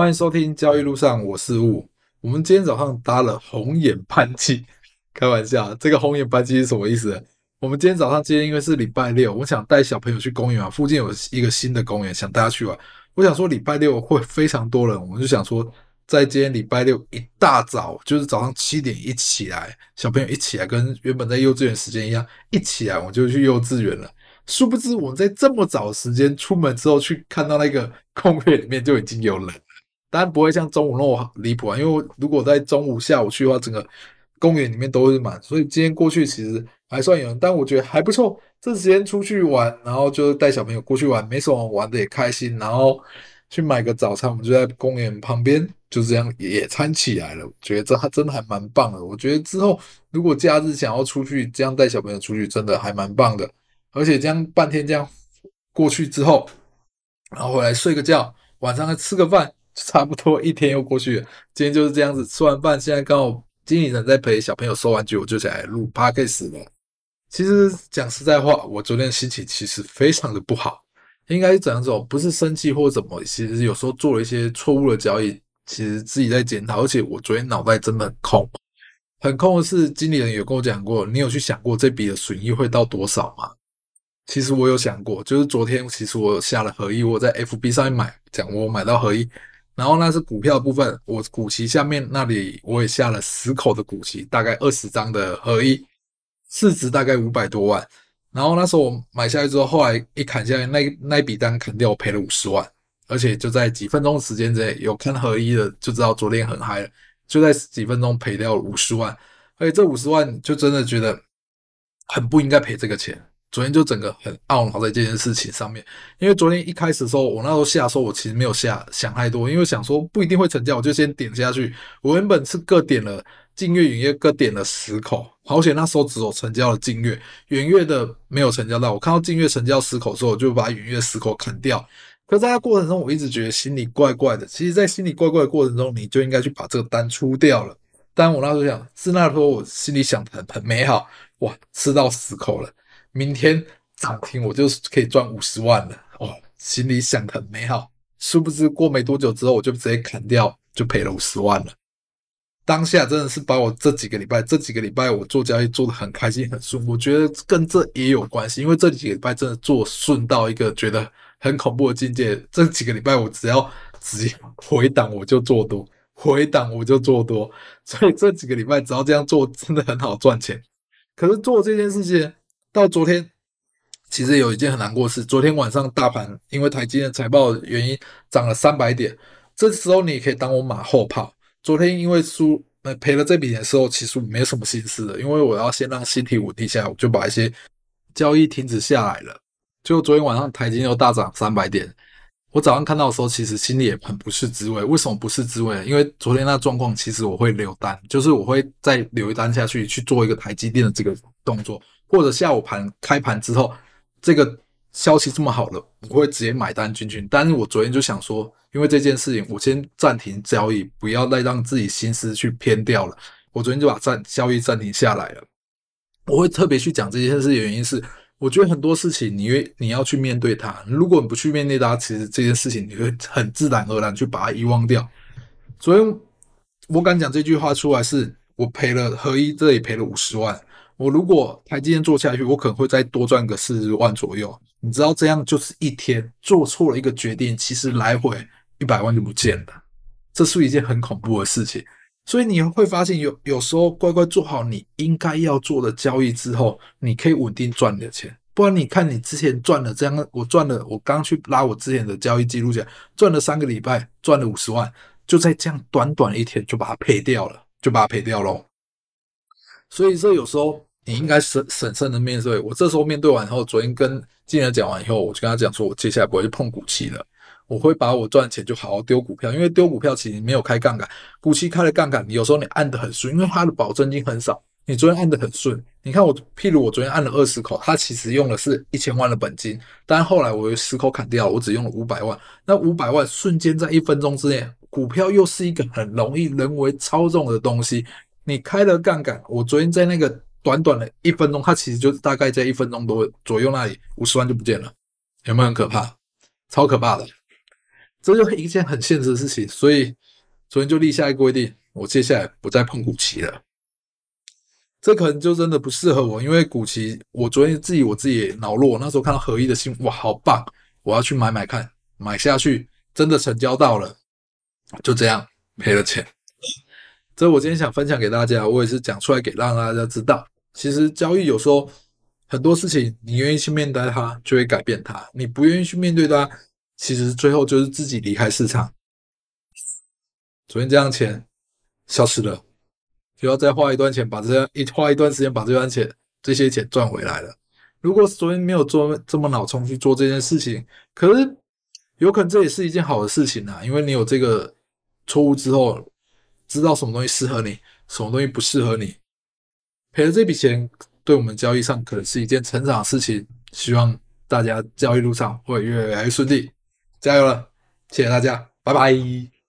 欢迎收听交易路上，我是雾。我们今天早上搭了红眼班机，开玩笑，这个红眼班机是什么意思？我们今天早上，今天因为是礼拜六，我想带小朋友去公园啊，附近有一个新的公园，想带他去玩。我想说礼拜六 会非常多人，我们就想说，在今天礼拜六一大早，就是早上七点一起来，小朋友一起来，跟原本在幼稚园时间一样，一起来，我就去幼稚园了。殊不知，我们在这么早的时间出门之后，去看到那个公园里面就已经有人。当然不会像中午那么离谱啊，因为如果在中午、下午去的话，整个公园里面都是满，所以今天过去其实还算有人，但我觉得还不错。这时间出去玩，然后就带小朋友过去玩，没什么玩的也开心，然后去买个早餐，我们就在公园旁边就这样野餐起来了。我觉得这还真的还蛮棒的。我觉得之后如果假日想要出去，这样带小朋友出去，真的还蛮棒的。而且这样半天这样过去之后，然后回来睡个觉，晚上再吃个饭。差不多一天又过去了，今天就是这样子，吃完饭，现在刚好经理人在陪小朋友收玩具，我就起来录 podcast 了。其实讲实在话，我昨天心情其实非常的不好，应该是怎样说？不是生气或怎么，其实有时候做了一些错误的交易，其实自己在检讨。而且我昨天脑袋真的很空，很空的是，经理人有跟我讲过，你有去想过这笔的损益会到多少吗？其实我有想过，就是昨天其实我下了合一，我在 FB 上面买，讲我买到合一。然后那是股票部分，我股期下面那里我也下了十口的股期，大概二十张的合一，市值大概五百多万。然后那时候我买下来之后，后来一砍下来，那那笔单砍掉，我赔了五十万，而且就在几分钟时间之内，有看合一的就知道昨天很嗨了，就在几分钟赔掉五十万，而且这五十万就真的觉得很不应该赔这个钱。昨天就整个很懊恼在这件事情上面，因为昨天一开始的时候，我那时候下的时候，我其实没有下想太多，因为想说不一定会成交，我就先点下去。我原本是各点了近月、远月各点了十口，好险那时候只有成交了近月，远月的没有成交到。我看到近月成交十口之后，我就把远月十口砍掉。可在那过程中，我一直觉得心里怪怪的。其实，在心里怪怪的过程中，你就应该去把这个单出掉了。但我那时候想，是那时候我心里想的很很美好，哇，吃到十口了。明天涨停，我就可以赚五十万了哦，心里想的很美好。殊不知过没多久之后，我就直接砍掉，就赔了五十万了。当下真的是把我这几个礼拜，这几个礼拜我做交易做得很开心很顺。我觉得跟这也有关系，因为这几个礼拜真的做顺到一个觉得很恐怖的境界。这几个礼拜我只要直接回档我就做多，回档我就做多，所以这几个礼拜只要这样做，真的很好赚钱。可是做这件事情。到昨天，其实有一件很难过的事。昨天晚上大盘因为台积电财报原因涨了三百点，这时候你可以当我马后炮。昨天因为输呃赔了这笔钱的时候，其实我没什么心思的，因为我要先让心情稳定下来，我就把一些交易停止下来了。就昨天晚上台积电又大涨三百点，我早上看到的时候，其实心里也很不是滋味。为什么不是滋味？因为昨天那状况，其实我会留单，就是我会再留一单下去去做一个台积电的这个动作。或者下午盘开盘之后，这个消息这么好了，我会直接买单进去。但是我昨天就想说，因为这件事情，我先暂停交易，不要再让自己心思去偏掉了。我昨天就把暂交易暂停下来了。我会特别去讲这件事的原因是，我觉得很多事情你会你要去面对它，如果你不去面对它，其实这件事情你会很自然而然去把它遗忘掉。所以我敢讲这句话出来是，是我赔了合一，这里赔了五十万。我如果台积电做下去，我可能会再多赚个四十万左右。你知道，这样就是一天做错了一个决定，其实来回一百万就不见了，这是一件很恐怖的事情。所以你会发现有，有时候乖乖做好你应该要做的交易之后，你可以稳定赚你的钱。不然你看你之前赚了这样，我赚了，我刚去拉我之前的交易记录下，赚了三个礼拜，赚了五十万，就在这样短短一天就把它赔掉了，就把它赔掉喽。所以说有时候。你应该审审慎的面对。我这时候面对完以后，昨天跟经理讲完以后，我就跟他讲说，我接下来不会去碰股期了，我会把我赚钱就好好丢股票，因为丢股票其实没有开杠杆，股期开了杠杆，你有时候你按的很顺，因为它的保证金很少。你昨天按的很顺，你看我，譬如我昨天按了二十口，它其实用的是一千万的本金，但后来我有十口砍掉，我只用了五百万，那五百万瞬间在一分钟之内，股票又是一个很容易人为操纵的东西，你开了杠杆，我昨天在那个。短短的一分钟，它其实就大概在一分钟多左右那里，五十万就不见了，有没有很可怕？超可怕的。这就是一件很现实的事情。所以昨天就立下一个规定，我接下来不再碰股期了。这可能就真的不适合我，因为股期我昨天自己我自己也脑弱，那时候看到合一的新，哇，好棒，我要去买买看，买下去真的成交到了，就这样赔了钱。这我今天想分享给大家，我也是讲出来给让大家知道，其实交易有时候很多事情，你愿意去面对它，就会改变它；你不愿意去面对它，其实最后就是自己离开市场。昨天这样钱消失了。就要再花一段钱把这一花一段时间把这段钱这些钱赚回来了。如果昨天没有做这么脑冲去做这件事情，可是有可能这也是一件好的事情啊，因为你有这个错误之后，知道什么东西适合你，什么东西不适合你，赔了这笔钱，对我们交易上可能是一件成长的事情。希望大家交易路上会越来越顺利，加油了！谢谢大家，拜拜。